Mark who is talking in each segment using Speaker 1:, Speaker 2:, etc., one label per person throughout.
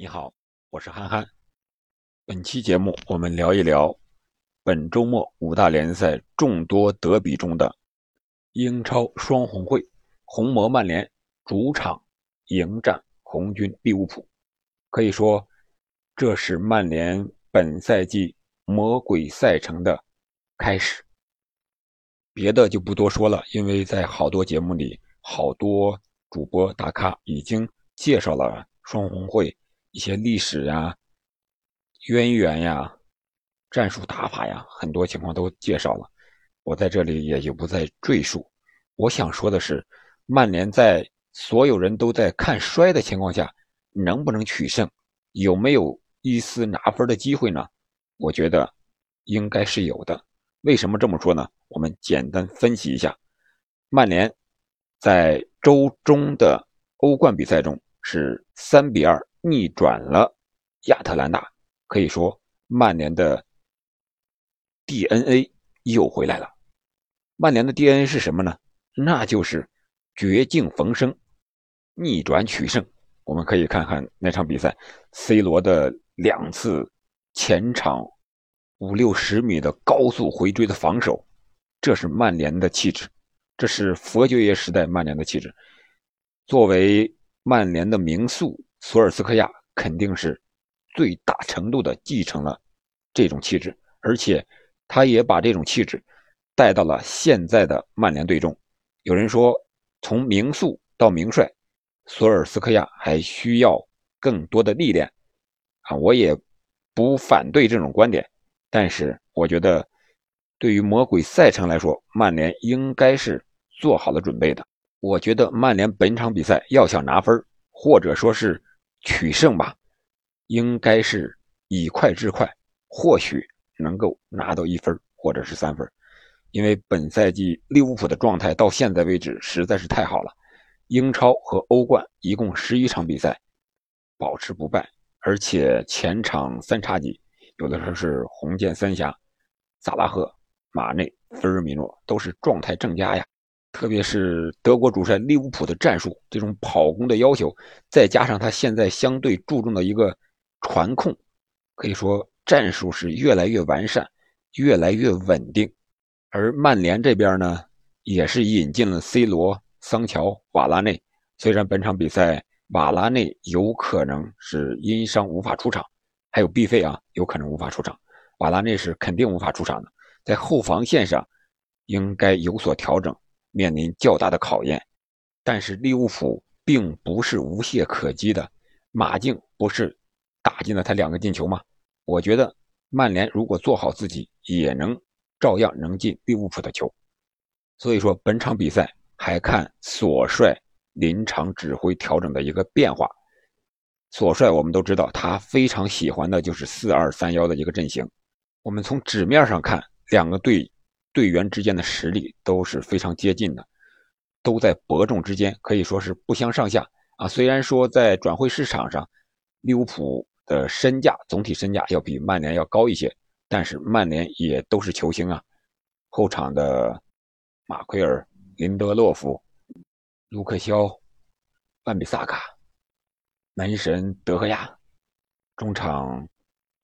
Speaker 1: 你好，我是憨憨。本期节目我们聊一聊本周末五大联赛众多德比中的英超双红会，红魔曼联主场迎战红军利物浦。可以说，这是曼联本赛季魔鬼赛程的开始。别的就不多说了，因为在好多节目里，好多主播大咖已经介绍了双红会。一些历史呀、渊源呀、战术打法呀，很多情况都介绍了，我在这里也就不再赘述。我想说的是，曼联在所有人都在看衰的情况下，能不能取胜，有没有一丝拿分的机会呢？我觉得应该是有的。为什么这么说呢？我们简单分析一下，曼联在周中的欧冠比赛中是三比二。逆转了亚特兰大，可以说曼联的 DNA 又回来了。曼联的 DNA 是什么呢？那就是绝境逢生，逆转取胜。我们可以看看那场比赛，C 罗的两次前场五六十米的高速回追的防守，这是曼联的气质，这是佛爵爷时代曼联的气质。作为曼联的名宿。索尔斯克亚肯定是最大程度的继承了这种气质，而且他也把这种气质带到了现在的曼联队中。有人说，从名宿到名帅，索尔斯克亚还需要更多的历练啊！我也不反对这种观点，但是我觉得，对于魔鬼赛程来说，曼联应该是做好了准备的。我觉得曼联本场比赛要想拿分，或者说是。取胜吧，应该是以快制快，或许能够拿到一分或者是三分，因为本赛季利物浦的状态到现在为止实在是太好了，英超和欧冠一共十一场比赛保持不败，而且前场三叉戟有的时候是红箭三侠，萨拉赫、马内、菲尔米诺都是状态正佳呀。特别是德国主帅利物浦的战术，这种跑攻的要求，再加上他现在相对注重的一个传控，可以说战术是越来越完善，越来越稳定。而曼联这边呢，也是引进了 C 罗、桑乔、瓦拉内。虽然本场比赛瓦拉内有可能是因伤无法出场，还有 B 费啊，有可能无法出场，瓦拉内是肯定无法出场的。在后防线上，应该有所调整。面临较大的考验，但是利物浦并不是无懈可击的。马竞不是打进了他两个进球吗？我觉得曼联如果做好自己，也能照样能进利物浦的球。所以说本场比赛还看索帅临场指挥调整的一个变化。索帅我们都知道，他非常喜欢的就是四二三幺的一个阵型。我们从纸面上看，两个队。队员之间的实力都是非常接近的，都在伯仲之间，可以说是不相上下啊。虽然说在转会市场上，利物浦的身价总体身价要比曼联要高一些，但是曼联也都是球星啊。后场的马奎尔、林德洛夫、卢克肖、万比萨卡、门神德赫亚，中场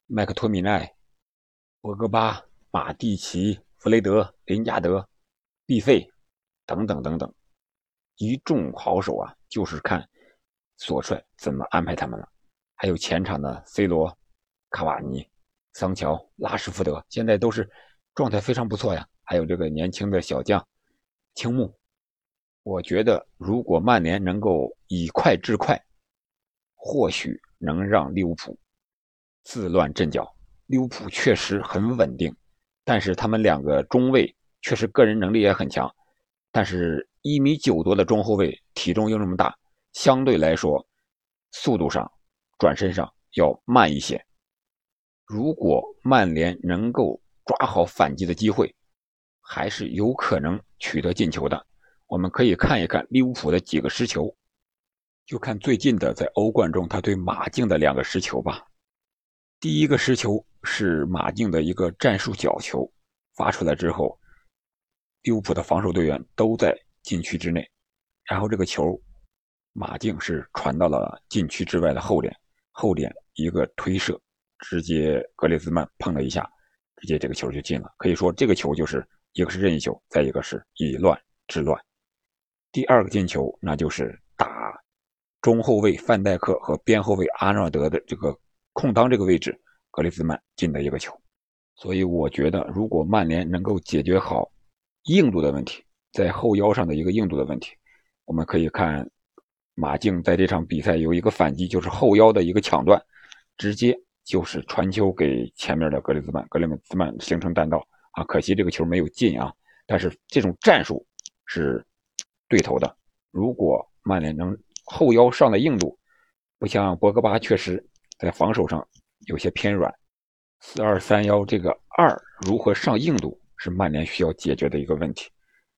Speaker 1: 麦克托米奈、博格巴、马蒂奇。弗雷德、林加德、毕费等等等等，一众好手啊，就是看索帅怎么安排他们了。还有前场的 C 罗、卡瓦尼、桑乔、拉什福德，现在都是状态非常不错呀。还有这个年轻的小将青木，我觉得如果曼联能够以快制快，或许能让利物浦自乱阵脚。利物浦确实很稳定。但是他们两个中卫确实个人能力也很强，但是一米九多的中后卫体重又那么大，相对来说速度上、转身上要慢一些。如果曼联能够抓好反击的机会，还是有可能取得进球的。我们可以看一看利物浦的几个失球，就看最近的在欧冠中他对马竞的两个失球吧。第一个失球。是马竞的一个战术角球发出来之后，利物浦的防守队员都在禁区之内，然后这个球马竞是传到了禁区之外的后点，后点一个推射，直接格列兹曼碰了一下，直接这个球就进了。可以说这个球就是一个是任意球，再一个是以乱治乱。第二个进球那就是打中后卫范戴克和边后卫阿诺德的这个空当这个位置，格列兹曼进的一个球。所以我觉得，如果曼联能够解决好硬度的问题，在后腰上的一个硬度的问题，我们可以看马竞在这场比赛有一个反击，就是后腰的一个抢断，直接就是传球给前面的格列兹曼，格列兹曼形成弹道啊，可惜这个球没有进啊。但是这种战术是。对头的，如果曼联能后腰上的硬度，不像博格巴确实在防守上有些偏软。四二三幺这个二如何上硬度是曼联需要解决的一个问题。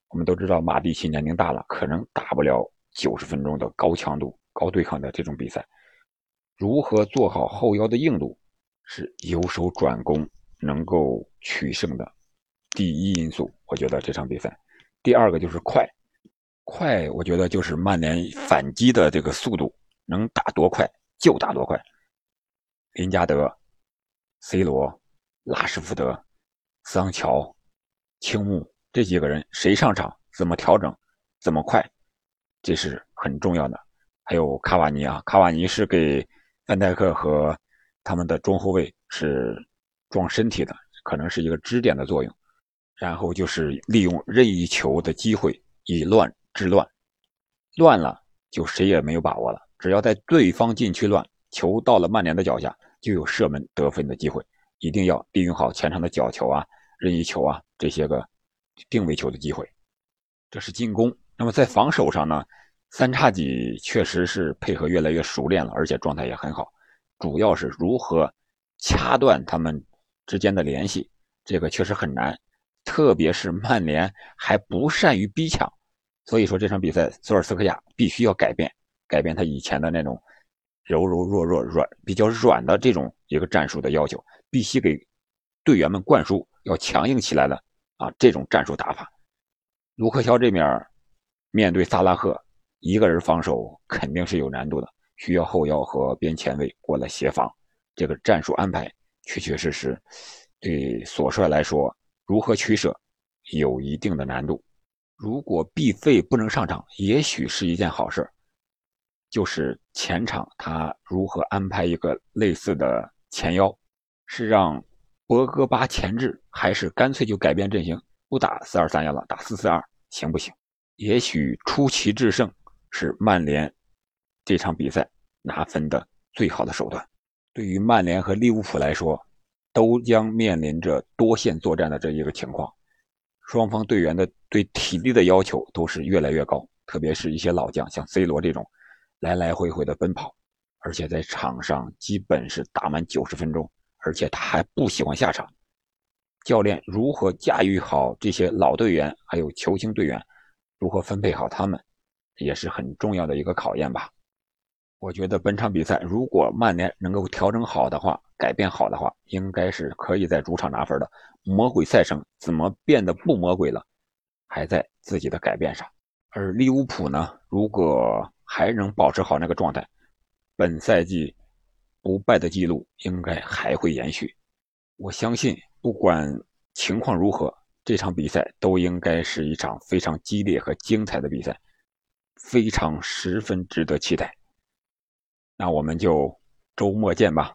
Speaker 1: 我们都知道马蒂奇年龄大了，可能打不了九十分钟的高强度、高对抗的这种比赛。如何做好后腰的硬度，是由守转攻能够取胜的第一因素。我觉得这场比赛，第二个就是快。快，我觉得就是曼联反击的这个速度，能打多快就打多快。林加德、C 罗、拉什福德、桑乔、青木这几个人谁上场，怎么调整，怎么快，这是很重要的。还有卡瓦尼啊，卡瓦尼是给范戴克和他们的中后卫是撞身体的，可能是一个支点的作用。然后就是利用任意球的机会以乱。治乱，乱了就谁也没有把握了。只要在对方禁区乱，球到了曼联的脚下，就有射门得分的机会。一定要利用好前场的角球啊、任意球啊这些个定位球的机会。这是进攻。那么在防守上呢，三叉戟确实是配合越来越熟练了，而且状态也很好。主要是如何掐断他们之间的联系，这个确实很难。特别是曼联还不善于逼抢。所以说这场比赛，索尔斯克亚必须要改变，改变他以前的那种柔柔弱弱、软比较软的这种一个战术的要求，必须给队员们灌输要强硬起来了啊！这种战术打法，卢克肖这面面对萨拉赫一个人防守肯定是有难度的，需要后腰和边前卫过来协防。这个战术安排确确实实对索帅来说，如何取舍有一定的难度。如果毕费不能上场，也许是一件好事就是前场他如何安排一个类似的前腰，是让博格巴前置，还是干脆就改变阵型，不打四二三幺了，打四四二，行不行？也许出奇制胜是曼联这场比赛拿分的最好的手段。对于曼联和利物浦来说，都将面临着多线作战的这一个情况。双方队员的对体力的要求都是越来越高，特别是一些老将，像 C 罗这种，来来回回的奔跑，而且在场上基本是打满九十分钟，而且他还不喜欢下场。教练如何驾驭好这些老队员，还有球星队员，如何分配好他们，也是很重要的一个考验吧。我觉得本场比赛，如果曼联能够调整好的话，改变好的话，应该是可以在主场拿分的。魔鬼赛程怎么变得不魔鬼了？还在自己的改变上。而利物浦呢，如果还能保持好那个状态，本赛季不败的记录应该还会延续。我相信，不管情况如何，这场比赛都应该是一场非常激烈和精彩的比赛，非常十分值得期待。那我们就周末见吧。